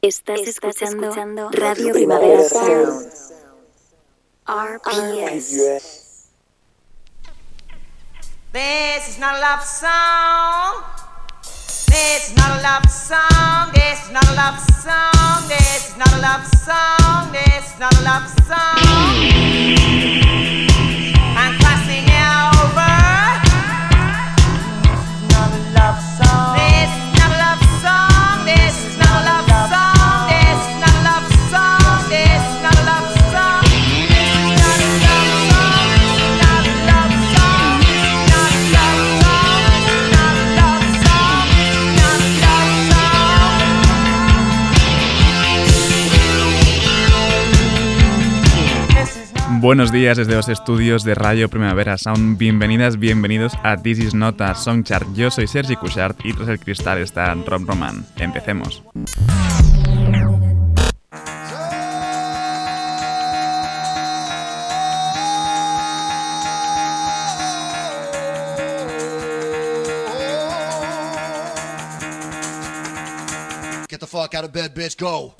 Estás, escuchando, Radio Primavera Sound. RPS. This is not a love song. This is not a love song. This is not a love song. This is not a love song. This is not a love song. Buenos días desde los estudios de Radio Primavera Sound. Bienvenidas, bienvenidos a This Is Not a Song. Yo soy Sergi Cushart y tras el cristal está Rob Roman. Empecemos. Get the fuck out of bed, bitch, go.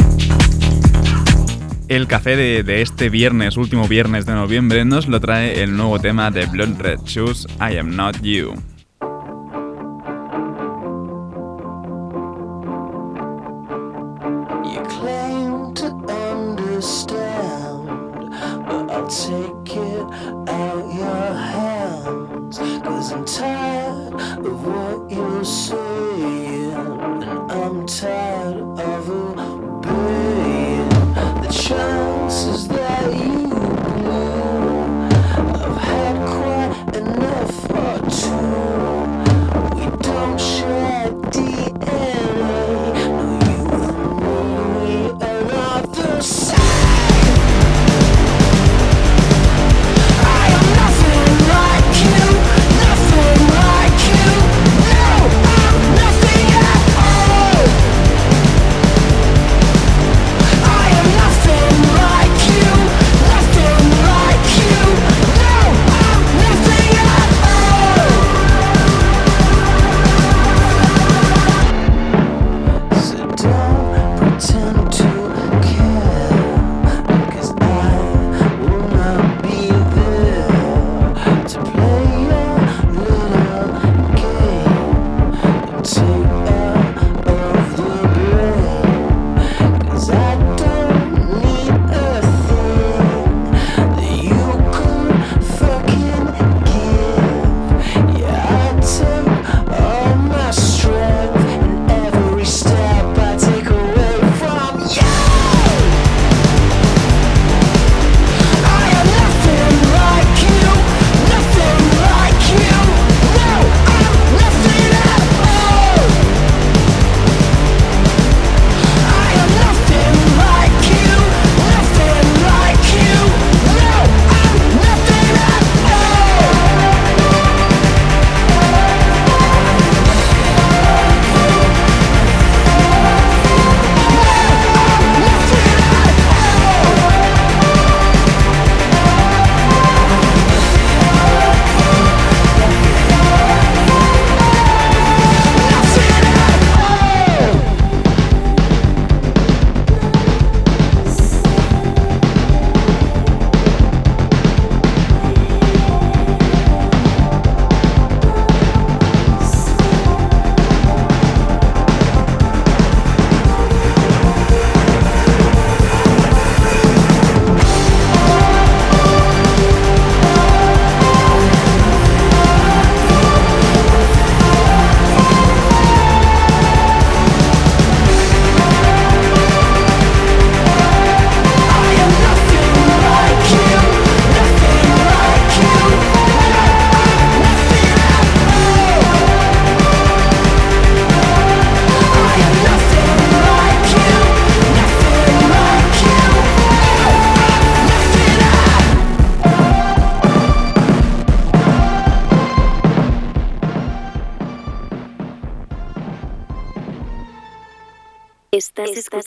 El café de, este viernes, último viernes de noviembre, nos lo trae el nuevo tema de Blood Red Shoes, I Am Not You.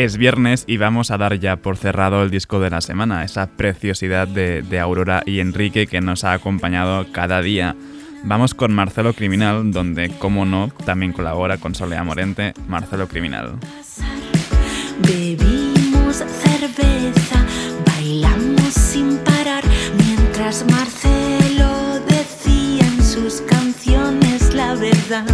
Es viernes y vamos a dar ya por cerrado el disco de la semana, esa preciosidad de, Aurora y Enrique que nos ha acompañado cada día. Vamos con Marcelo Criminal, donde, como no, también colabora con Solea Morente, Marcelo Criminal. Bebimos cerveza, bailamos sin parar, mientras Marcelo decía en sus canciones la verdad.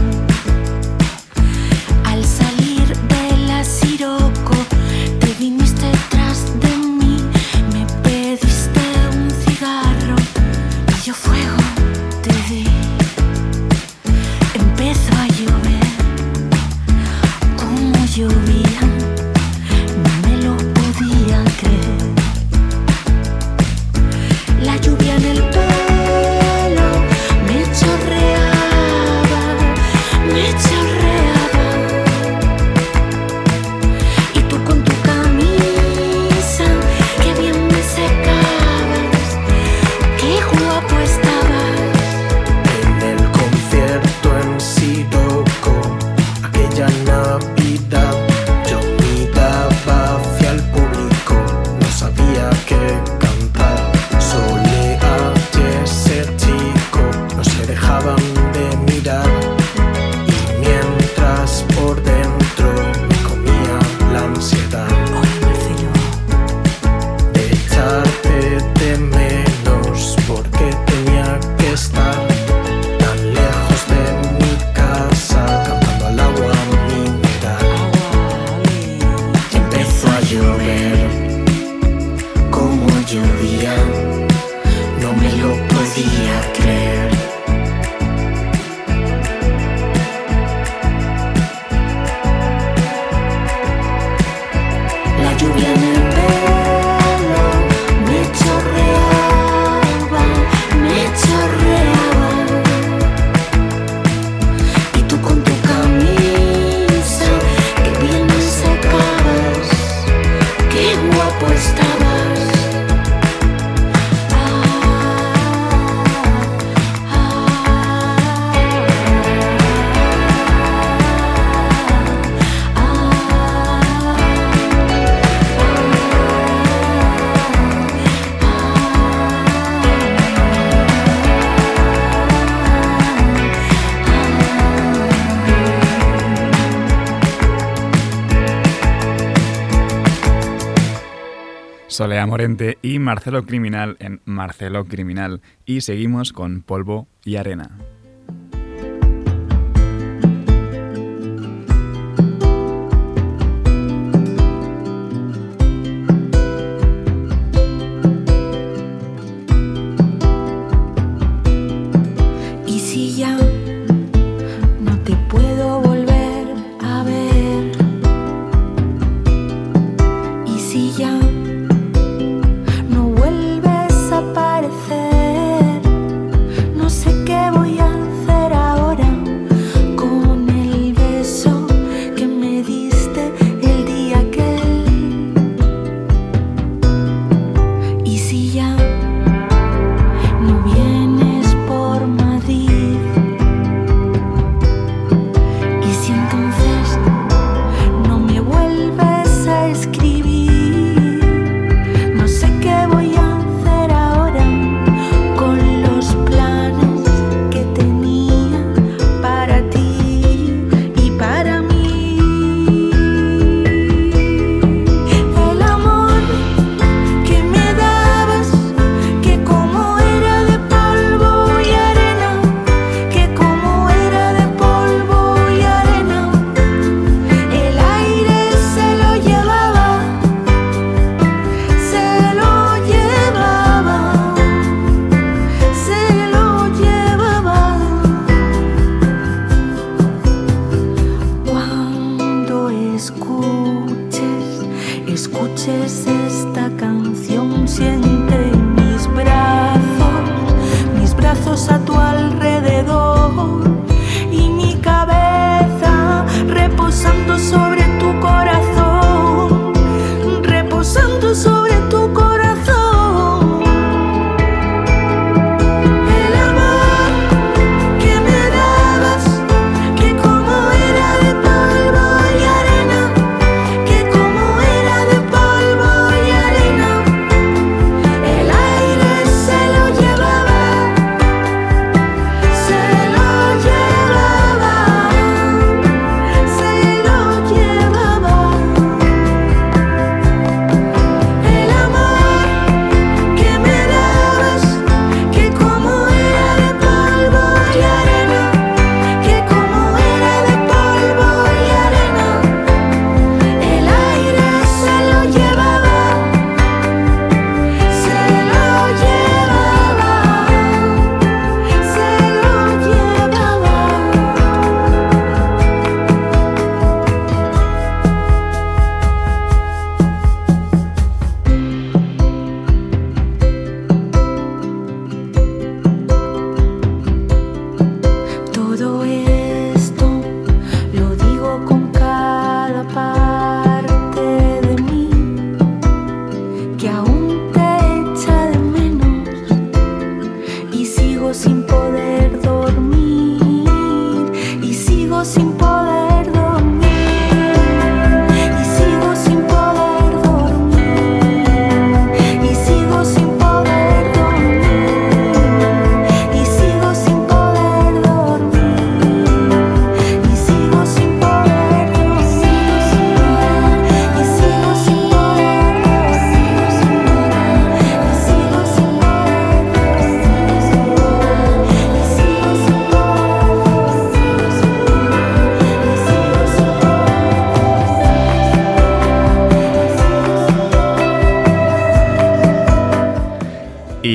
fuego. Solea Morente y Marcelo Criminal en Marcelo Criminal. Y seguimos con Polvo y Arena.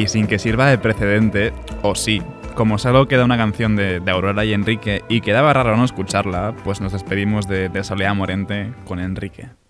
Y sin que sirva de precedente, o sí, como solo queda una canción de, Aurora y Enrique y quedaba raro no escucharla, pues nos despedimos de, de Soleá Morente con Enrique.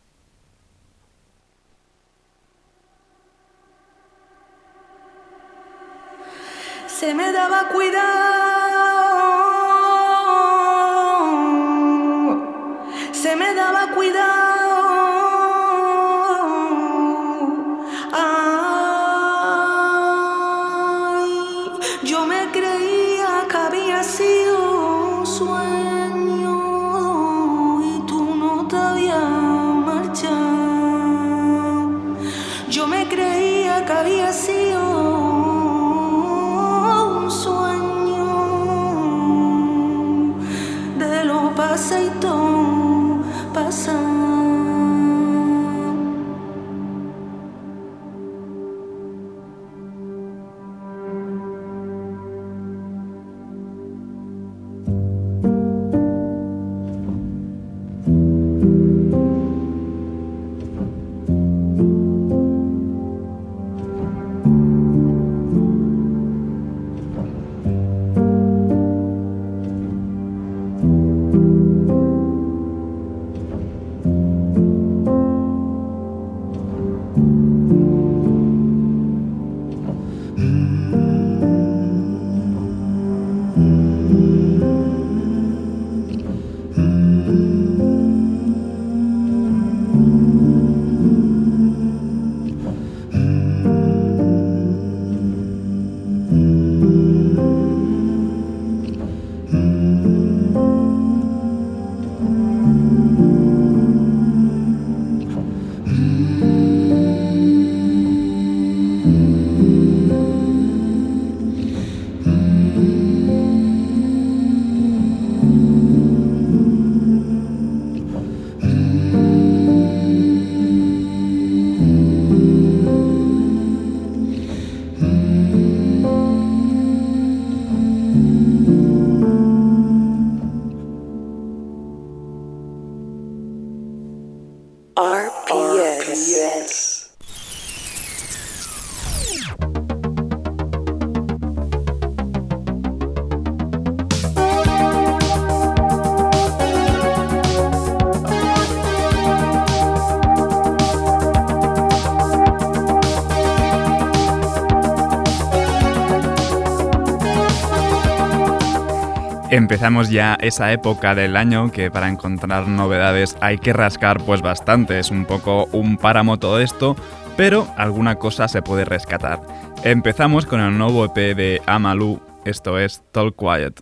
Empezamos ya esa época del año que para encontrar novedades hay que rascar pues bastante, es un poco un páramo todo esto, pero alguna cosa se puede rescatar. Empezamos con el nuevo EP de Amalu, esto es Talk Quiet.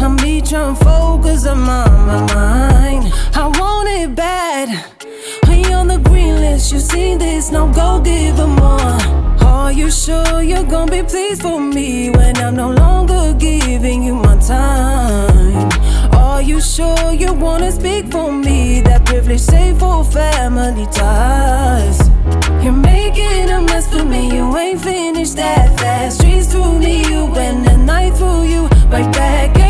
I'm be trying to focus on my, my mind. I want it bad. Are on the green list? You see this? Now go give them more. Are you sure you're gonna be pleased for me when I'm no longer giving you my time? Are you sure you wanna speak for me? That privilege safe for family ties. You're making a mess for me, you ain't finished that fast. Streets through me, you and the night through you. Right back,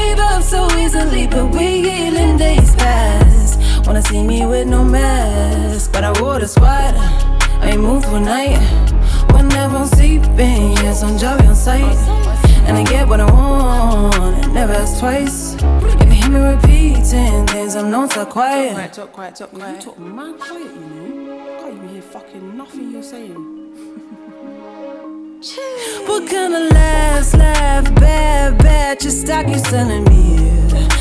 so easily, but we healing days past. Wanna see me with no mask, but I wore the sweater. I ain't moved for night. When everyone's sleeping, yes, I'm jolly on sight. And I get what I want, never ask twice. If you hear me repeating things, I'm not so quiet. Talk quiet, talk quiet, talk quiet. You talk mad quiet, you know. Can't even hear fucking nothing you're saying. What kind of laughs, laugh, bad, bad, just stop you selling me?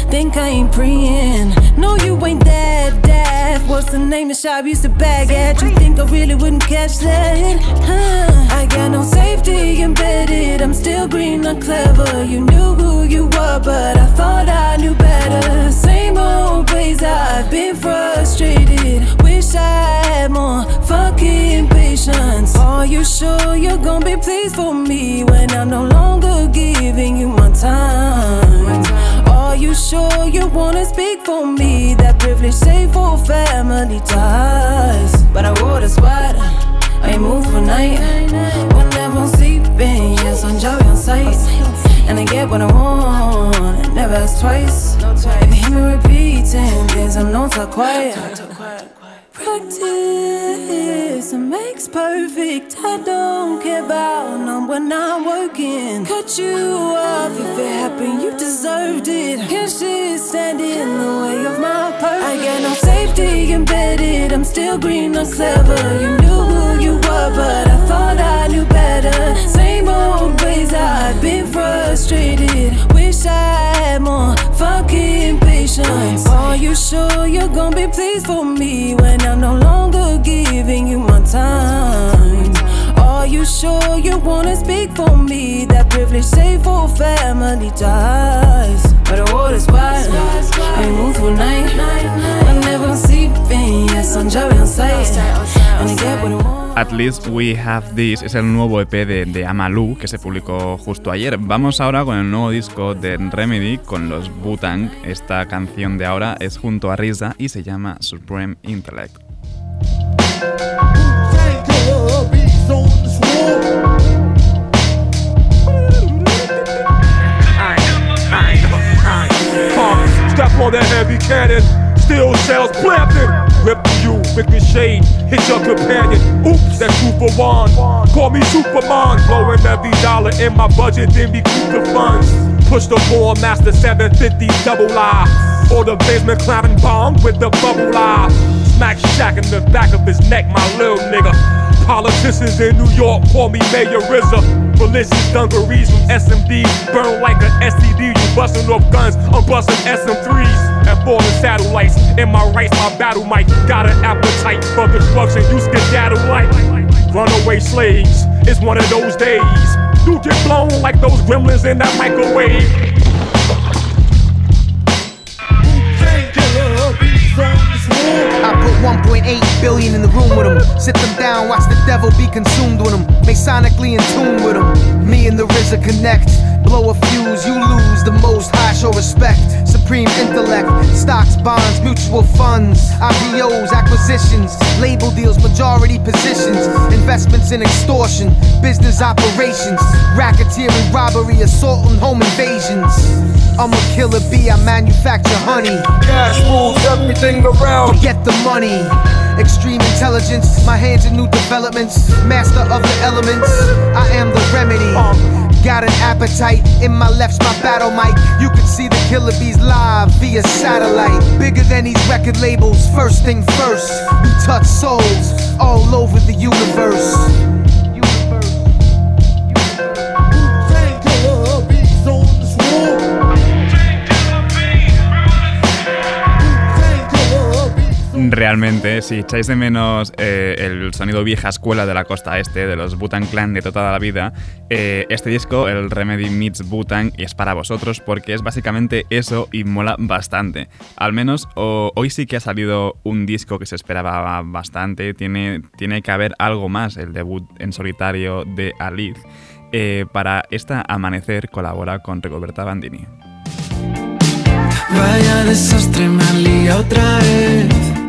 Think I ain't preying? No, you ain't that, deaf. What's the name the shop used to bag at? You think I really wouldn't catch that? Huh? I got no safety embedded. I'm still green, not clever. You knew who you were, but I thought I knew better. Same old ways I've been frustrated. Wish I had more fucking patience. Are you sure you're gonna be pleased for me when I'm no longer giving you my time? Are you sure you wanna speak for me? That privilege safe for family ties. But I wore the sweater, I ain't moved for night. When everyone's sleeping, yes, I'm jolly on sight. And I get what I want. Never ask twice. If you hear me repeating things, I'm not so quiet. Practice makes perfect. I don't care about none when I'm working. Cut you off if it happened, you deserved it. Can't shit stand in the way of my purpose. I got no safety embedded. I'm still green, not clever. You knew who you were, but I thought I knew better. Same old ways, I've been frustrated. Wish I had more fucking patience. Are you sure you're gonna be pleased for me when I'm no longer giving you my time? Are you sure you wanna speak for me? That privilege safe for family ties. But the water's wide, I move through night. I never sleeping, yes, I'm Jerry on sight. At Least We Have This es el nuevo EP de, de Amalu que se publicó justo ayer. Vamos ahora con el nuevo disco de Remedy con los Butang. Esta canción de ahora es junto a Risa y se llama Supreme Intellect. Ricochet, hit your companion. Oops, that's two for one. Call me Superman, blowing every dollar in my budget, then recoup the funds. Push the ball, master 750 double lie. Or the basement climbing bomb with the bubble eye. Smack shack in the back of his neck, my little nigga. Politicians in New York call me Mayor RZA. Malicious dungarees from SMD burn like an STD. You busting off guns, I'm busting SM3s and falling satellites. In my rights, my battle mic got an appetite for destruction. You skedaddle like runaway slaves. It's one of those days. You get blown like those gremlins in that microwave. I put 1.8 billion in the room with them. Sit them down, watch the devil be consumed with them. Masonically in tune with them. Me and the RZA connect. Blow a fuse, you lose the most high show respect. Supreme intellect, stocks, bonds, mutual funds, IPOs, acquisitions, label deals, majority positions, investments in extortion, business operations, racketeering, robbery, assault, and home invasions. I'm a killer bee, I manufacture honey. Cash rules everything around. Forget the money. Extreme intelligence, my hands in new developments. Master of the elements, I am the remedy. Uh, Got an appetite, in my left's my battle mic. You can see the killer bees live via satellite. Bigger than these record labels, first thing first. We touch souls all over the universe. Realmente, si echáis de menos eh, el sonido vieja escuela de la costa este, de los Butan Clan de toda la vida, eh, este disco, el Remedy Meets Butan, es para vosotros porque es básicamente eso y mola bastante. Al menos hoy sí que ha salido un disco que se esperaba bastante, tiene, tiene que haber algo más, el debut en solitario de Alice. Eh, para esta Amanecer colabora con Rigoberta Bandini. Vaya desastre, me otra vez.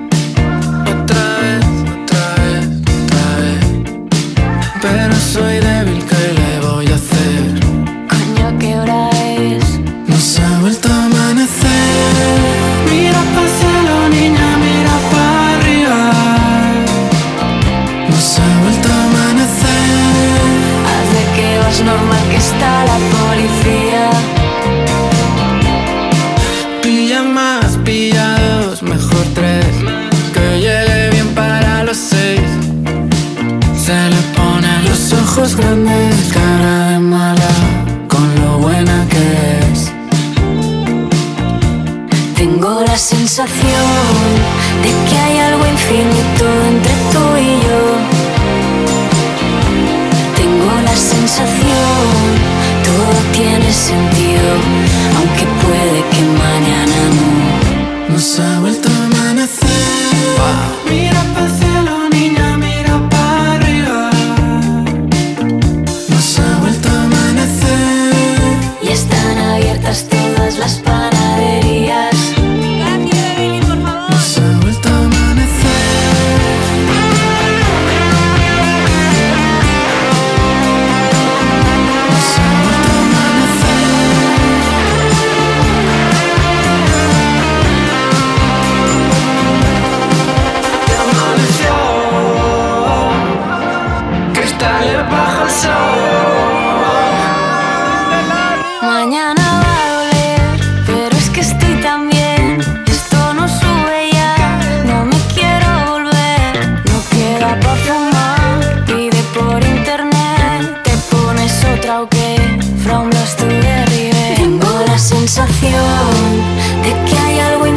Pero soy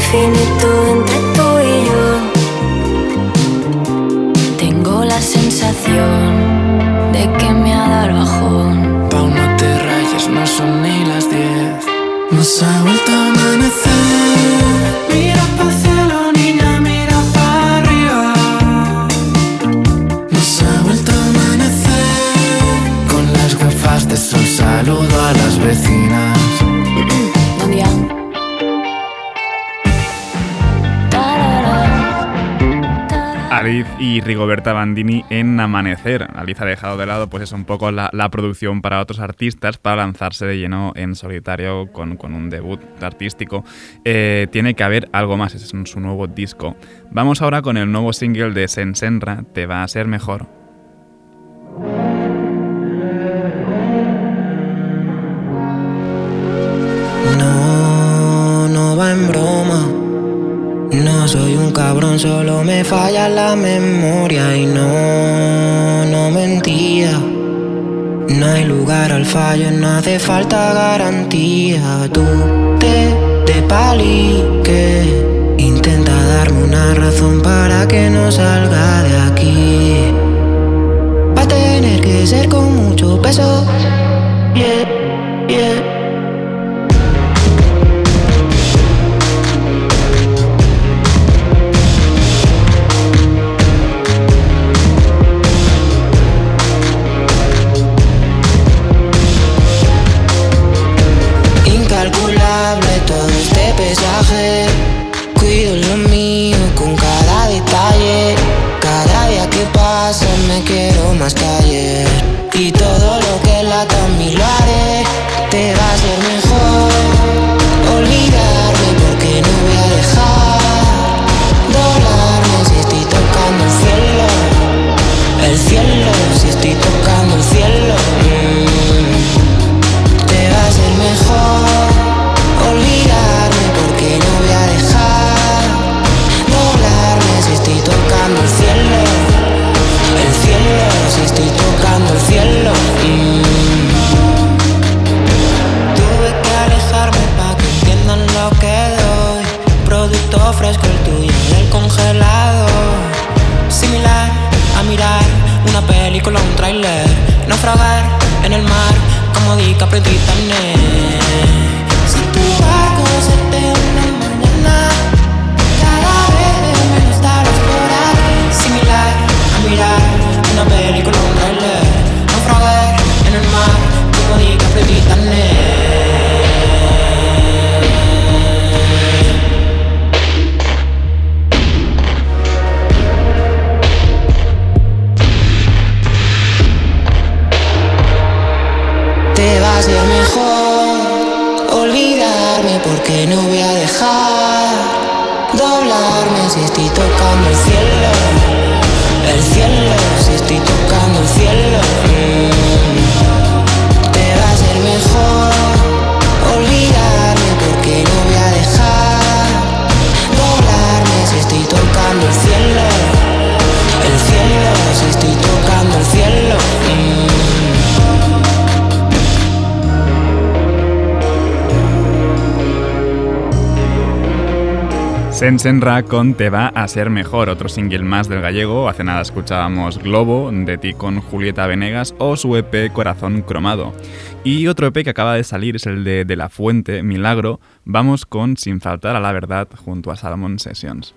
infinito entre tú y yo. Tengo la sensación de que me ha dado el bajón. Pau, no te rayes, no son ni las diez. Nos ha vuelto a amanecer. Y Rigoberta Bandini en Amanecer. Aliz ha dejado de lado pues eso, un poco la, la producción para otros artistas para lanzarse de lleno en solitario con, con un debut artístico. Eh, tiene que haber algo más, es su nuevo disco. Vamos ahora con el nuevo single de Sensenra, Te va a ser mejor. Soy un cabrón, solo me falla la memoria y no, no mentía. No hay lugar al fallo, no hace falta garantía. Tú te, te palique. Intenta darme una razón para que no salga de aquí. Va a tener que ser con mucho peso. Yeah, yeah. Sensenra con Te va a ser mejor, otro single más del gallego. Hace nada escuchábamos Globo, de ti con Julieta Venegas, o su EP Corazón Cromado. Y otro EP que acaba de salir es el de De la Fuente, Milagro. Vamos con Sin faltar a la verdad junto a Salomon Sessions.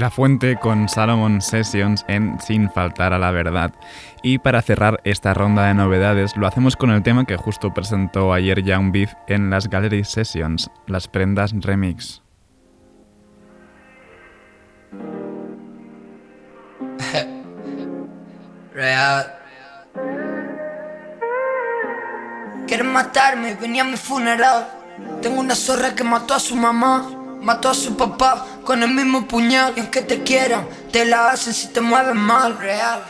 La Fuente con Salomon Sessions en Sin faltar a la verdad. Y para cerrar esta ronda de novedades, lo hacemos con el tema que justo presentó ayer Young Beef en las Gallery Sessions, las prendas remix. Real. Quieren matarme, venía a mi funeral. Tengo una zorra que mató a su mamá. Mató a su papá con el mismo puñal. Y aunque te quieran, te la hacen si te mueves mal, real.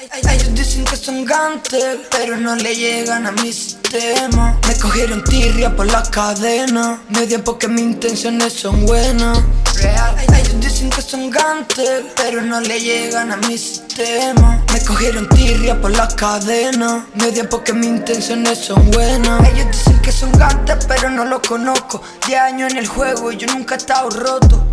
Ellos dicen que son gantes, pero no le llegan a mi sistema. Me cogieron tirria por la cadena. Me dio porque mis intenciones son buenas. Real. Ellos dicen que son gantes, pero no le llegan a mi sistema. Me cogieron tirria por la cadena. Me dio porque mis intenciones son buenas. Ellos dicen que son gantes, pero no lo conozco. De años en el juego y yo nunca he estado roto.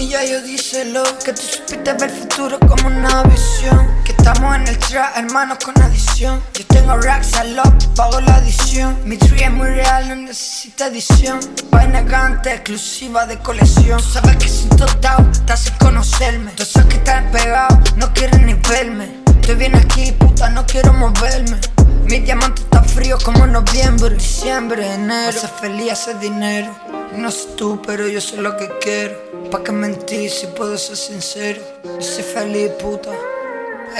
Y ya yo díselo, que tú supiste ver el futuro como una visión. Que estamos en el trap, hermanos con adición. Yo tengo racks al up, pago la adición. Mi tree es muy real, no necesita edición. Vaina gante, exclusiva de colección. Sabes que sin total, estás sin conocerme. Todos esos que están pegados, no quieren ni verme. Estoy bien aquí, puta, no quiero moverme. Mi diamante está frío como noviembre, diciembre, enero. Ser feliz, hacer dinero. No sé tú, pero yo sé lo que quiero. ¿Pa' qué mentir si puedo ser sincero? Yo soy feliz, puta.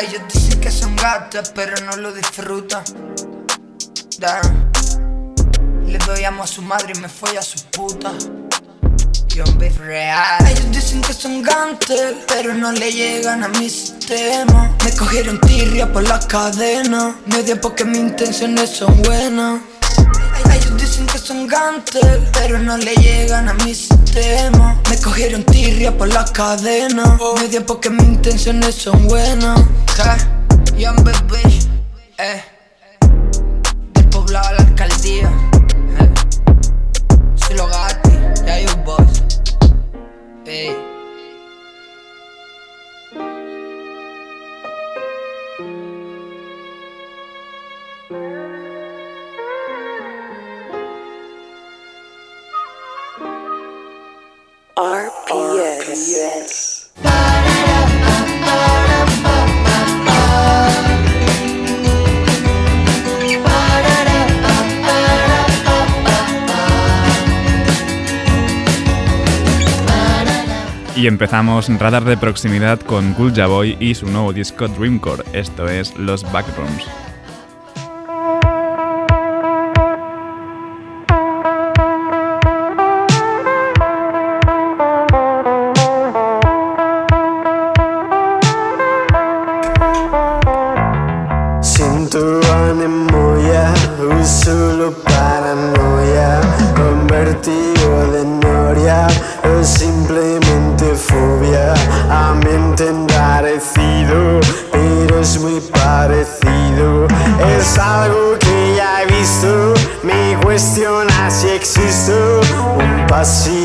Ellos dicen que son gatas, pero no lo disfrutan. Damn. Le doy amo a su madre y me fui a su puta. Yo un beef real. Ellos dicen que son gantes, pero no le llegan a mi sistema. Me cogieron tirria por la cadena. Me porque mis intenciones son buenas. Son gantes, pero no le llegan a mi sistema. Me cogieron tirria por la cadena. Me dio porque mis intenciones son buenas. Young baby, eh. Del poblado a la alcaldía. Eh. Lo gati, ya you boys. Ey. RPS. Y empezamos radar de proximidad con Gulja Boy y su nuevo disco Dreamcore, esto es Los Backrooms. O simplemente fobia, ambiente enrarecido, pero es muy parecido, es algo que ya he visto, me cuestiona si existo, un pasillo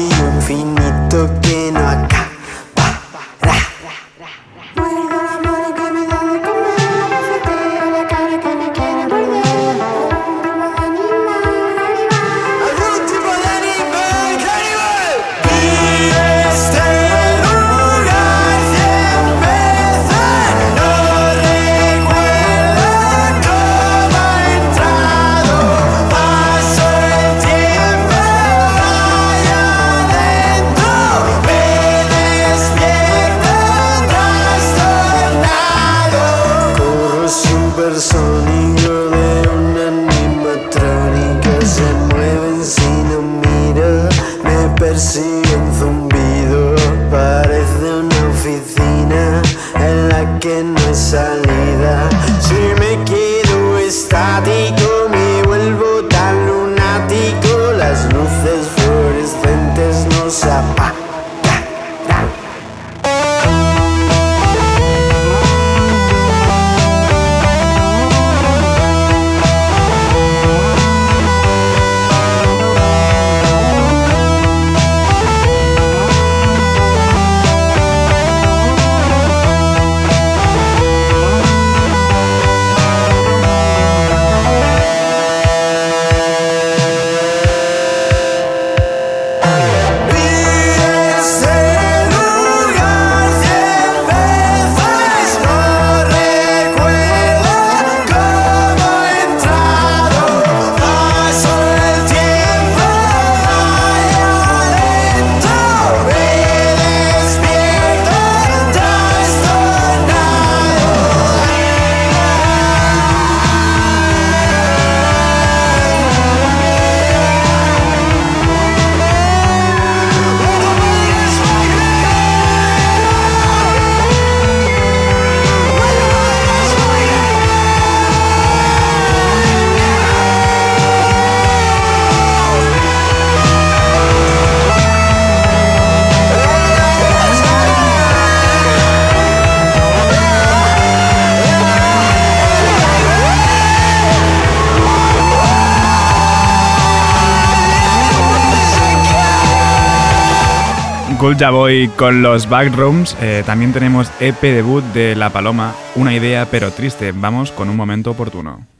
Skull Boy con los Backrooms. Eh, también tenemos EP debut de La Paloma, una idea pero triste. Vamos con un momento oportuno.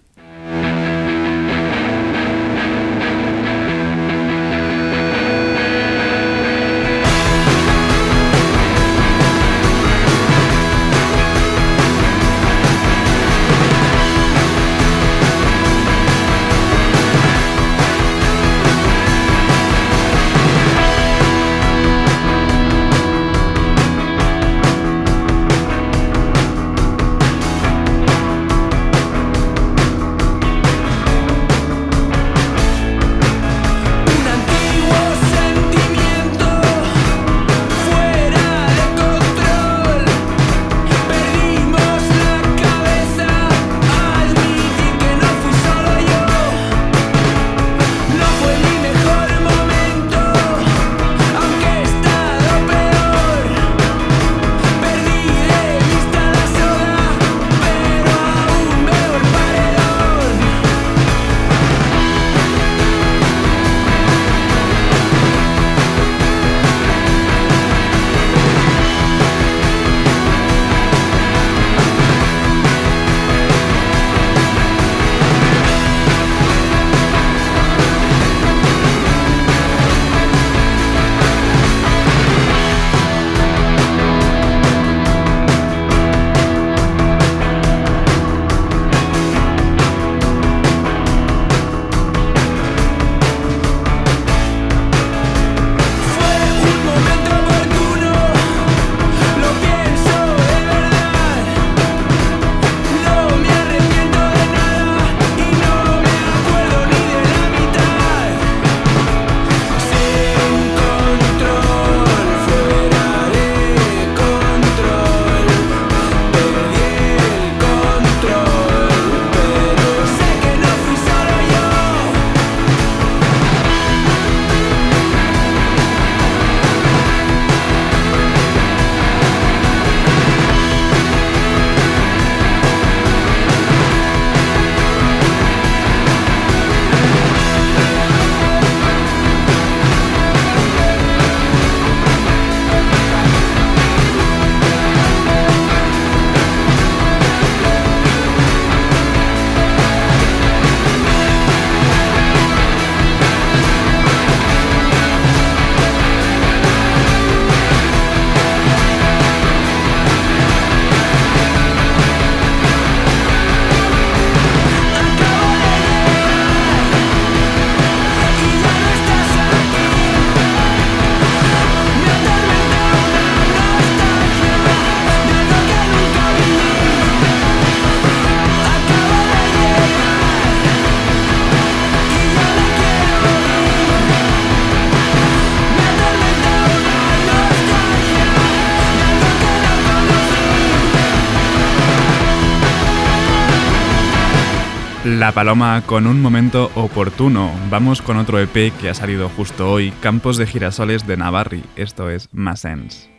La Paloma con un momento oportuno. Vamos con otro EP que ha salido justo hoy, Campos de Girasoles de Navarri. Esto es encesa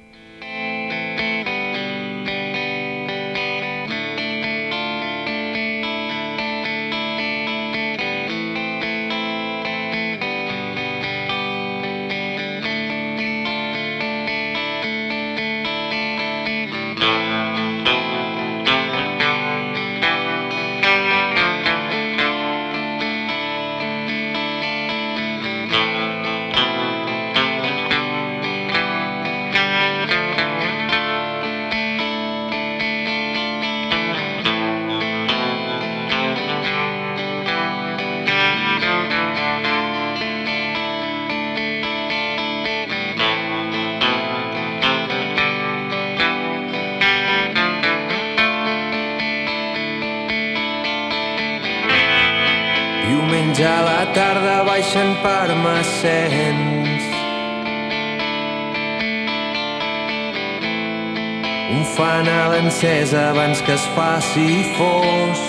faci fos.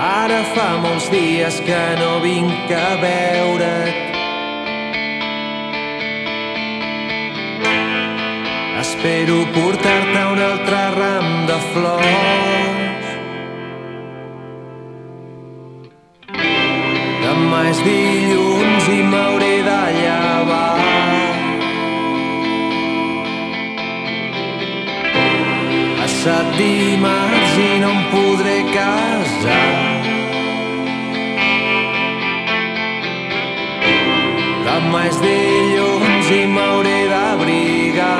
Ara fa molts dies que no vinc a veure't. Espero portar-te un altre ram de flors. Demà és dilluns i m'hauré d'abrigar.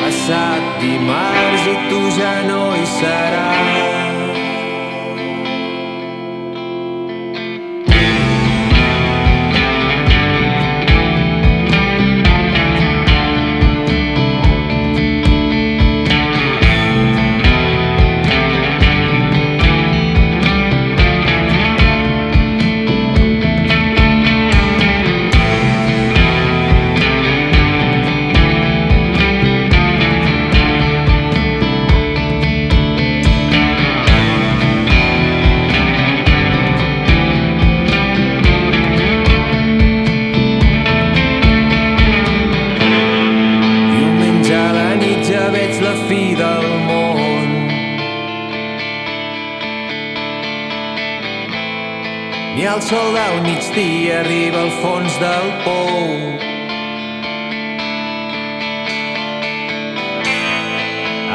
Passat dimarts i tu ja no hi seràs. Sol del migdia arriba al fons del pou.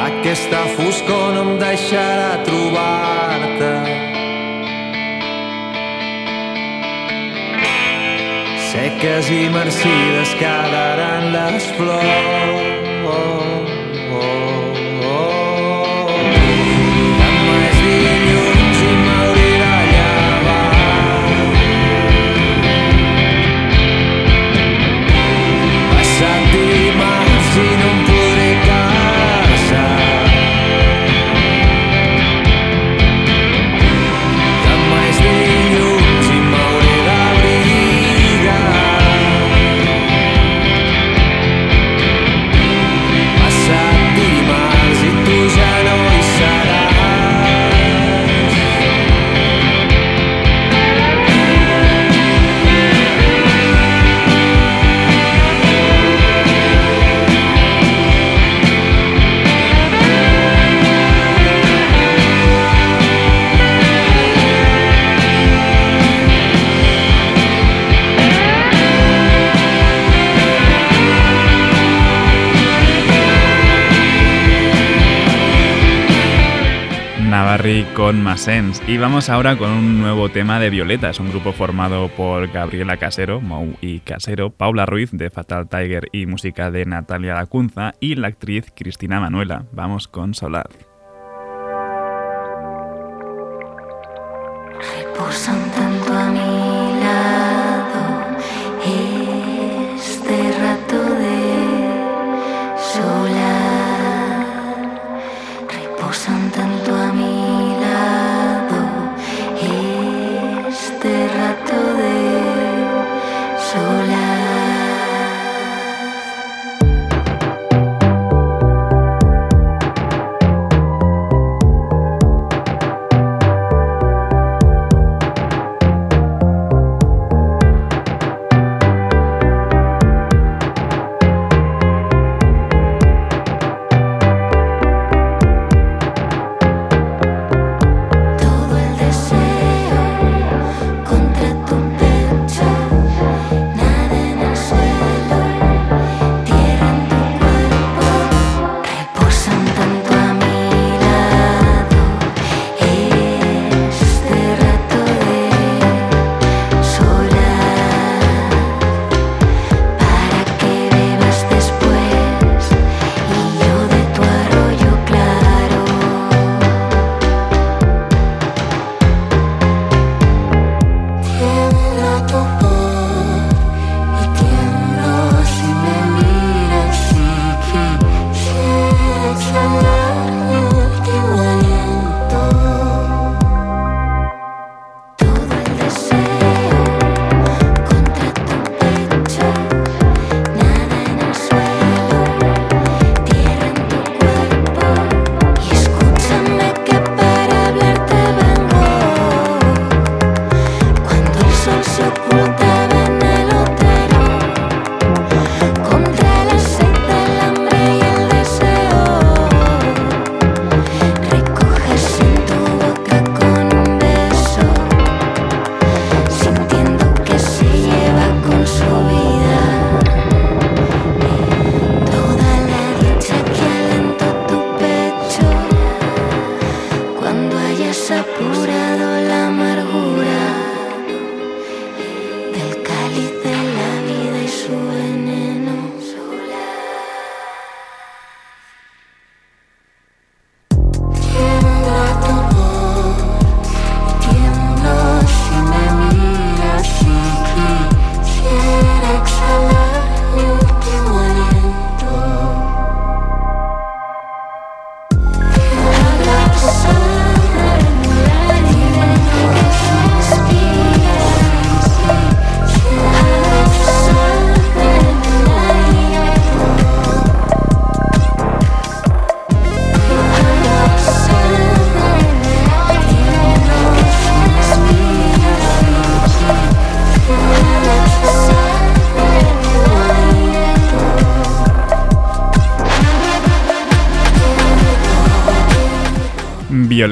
Aquesta foscor no em deixarà trobar-te. Seques i marcides quedaran les flors. Y vamos ahora con un nuevo tema de Violeta. Es un grupo formado por Gabriela Casero, Mou y Casero, Paula Ruiz de Fatal Tiger y música de Natalia Lacunza y la actriz Cristina Manuela. Vamos con Solar.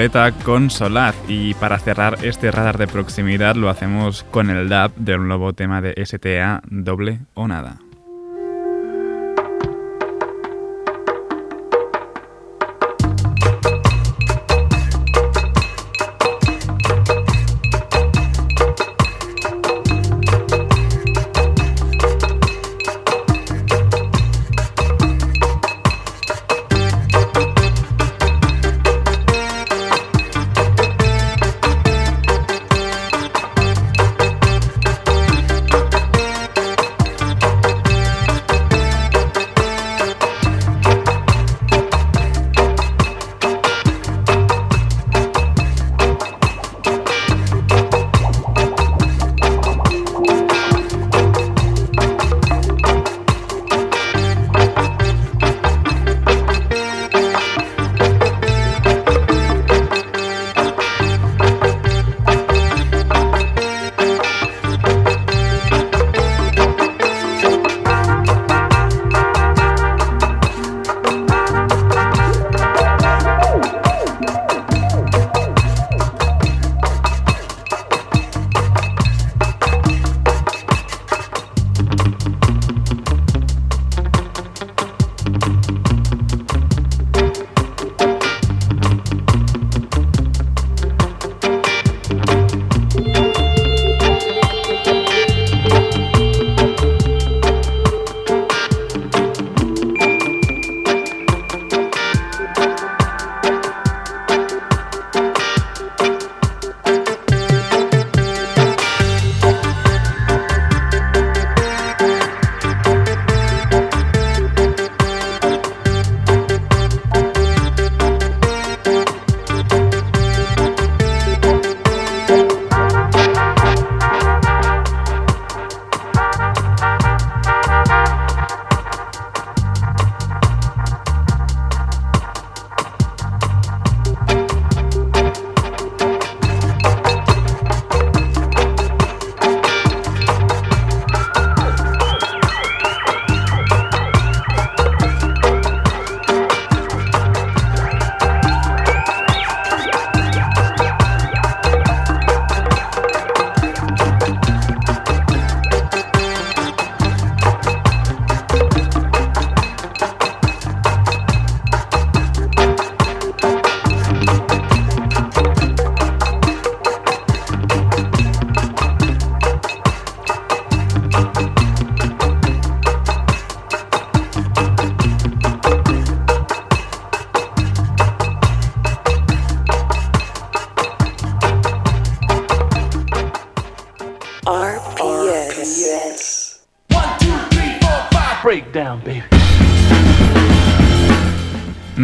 Violeta con. Y para cerrar este radar de proximidad lo hacemos con el DAP del nuevo tema de STA, doble o nada.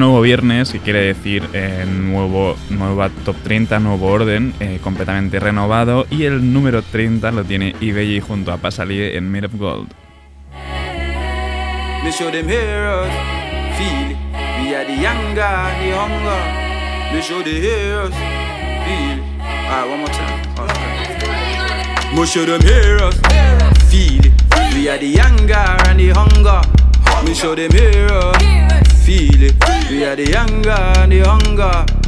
Viernes, que quiere decir eh, nuevo, nueva top 30, nuevo orden, eh, completamente renovado. Y el número 30 lo tiene eBay junto a Pasalie en Made of Gold. Feel We the younger, the hunger. Me the heroes, feel Ah, heroes feel it. We are the younger and the hunger.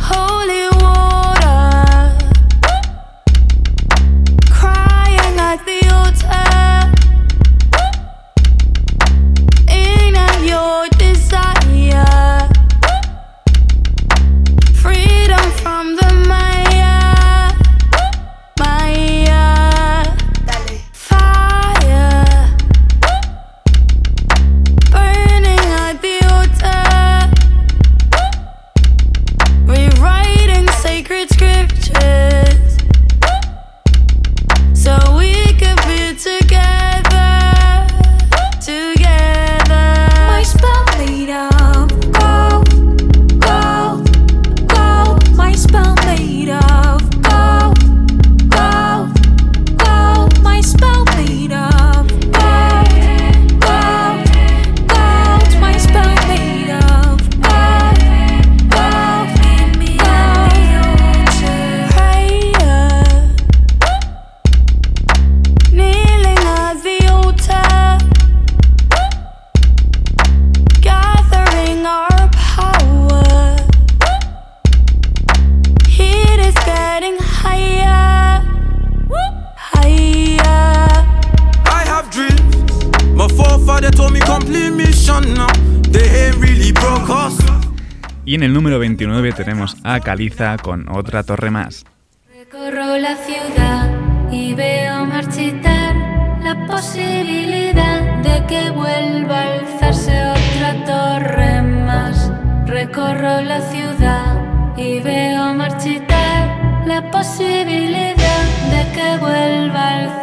En el número 29 tenemos a Caliza con otra torre más. Recorro la ciudad y veo marchitar la posibilidad de que vuelva a alzarse otra torre más. Recorro la ciudad y veo marchitar la posibilidad de que vuelva a alzarse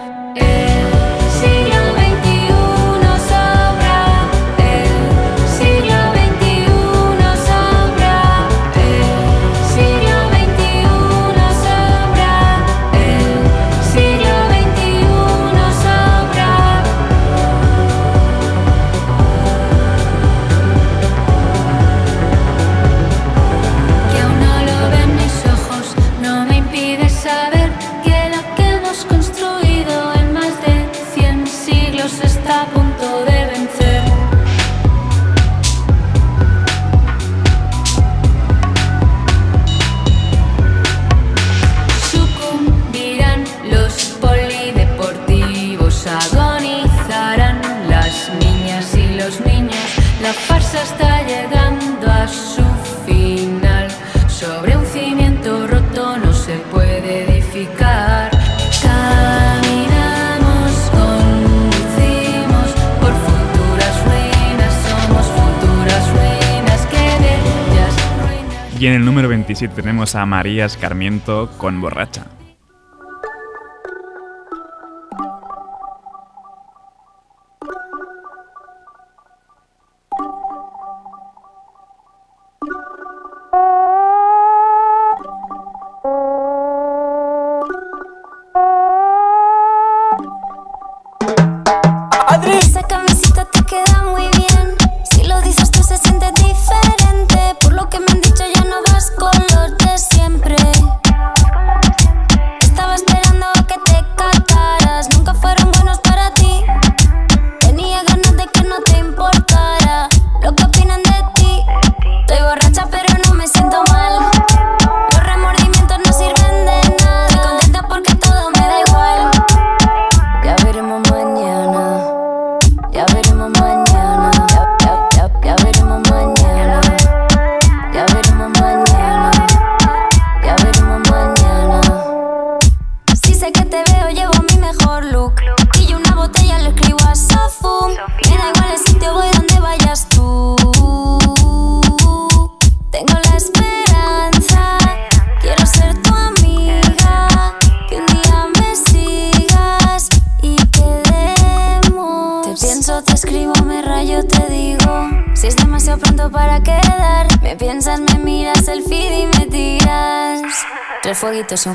en el número 27 tenemos a María Escarmiento con Borracha.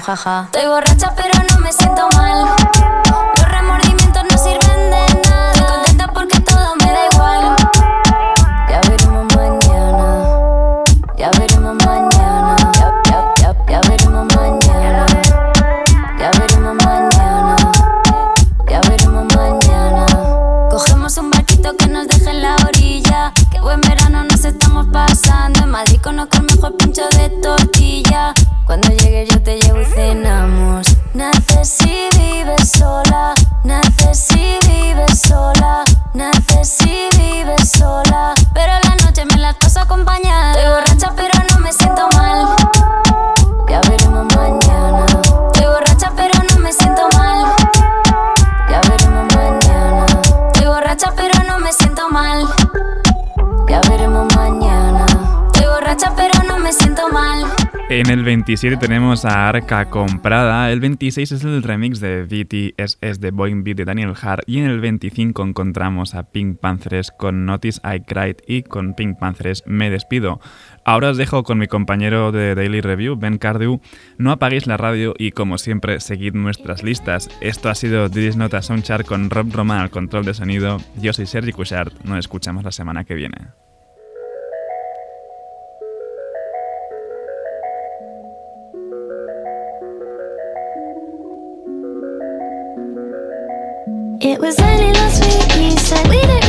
Es un 27 tenemos a Arca Comprada, el 26 es el remix de BTSS de Boeing Beat de Daniel Hart y en el 25 encontramos a Pink Panthers con Notice I Cried y con Pink Panthers Me Despido. Ahora os dejo con mi compañero de Daily Review, Ben Cardew. No apaguéis la radio y como siempre seguid nuestras listas. Esto ha sido This Nota Soundchart con Rob Roman al control de sonido. Yo soy Sergi Cushart, nos escuchamos la semana que viene. It was early last week, you said we don't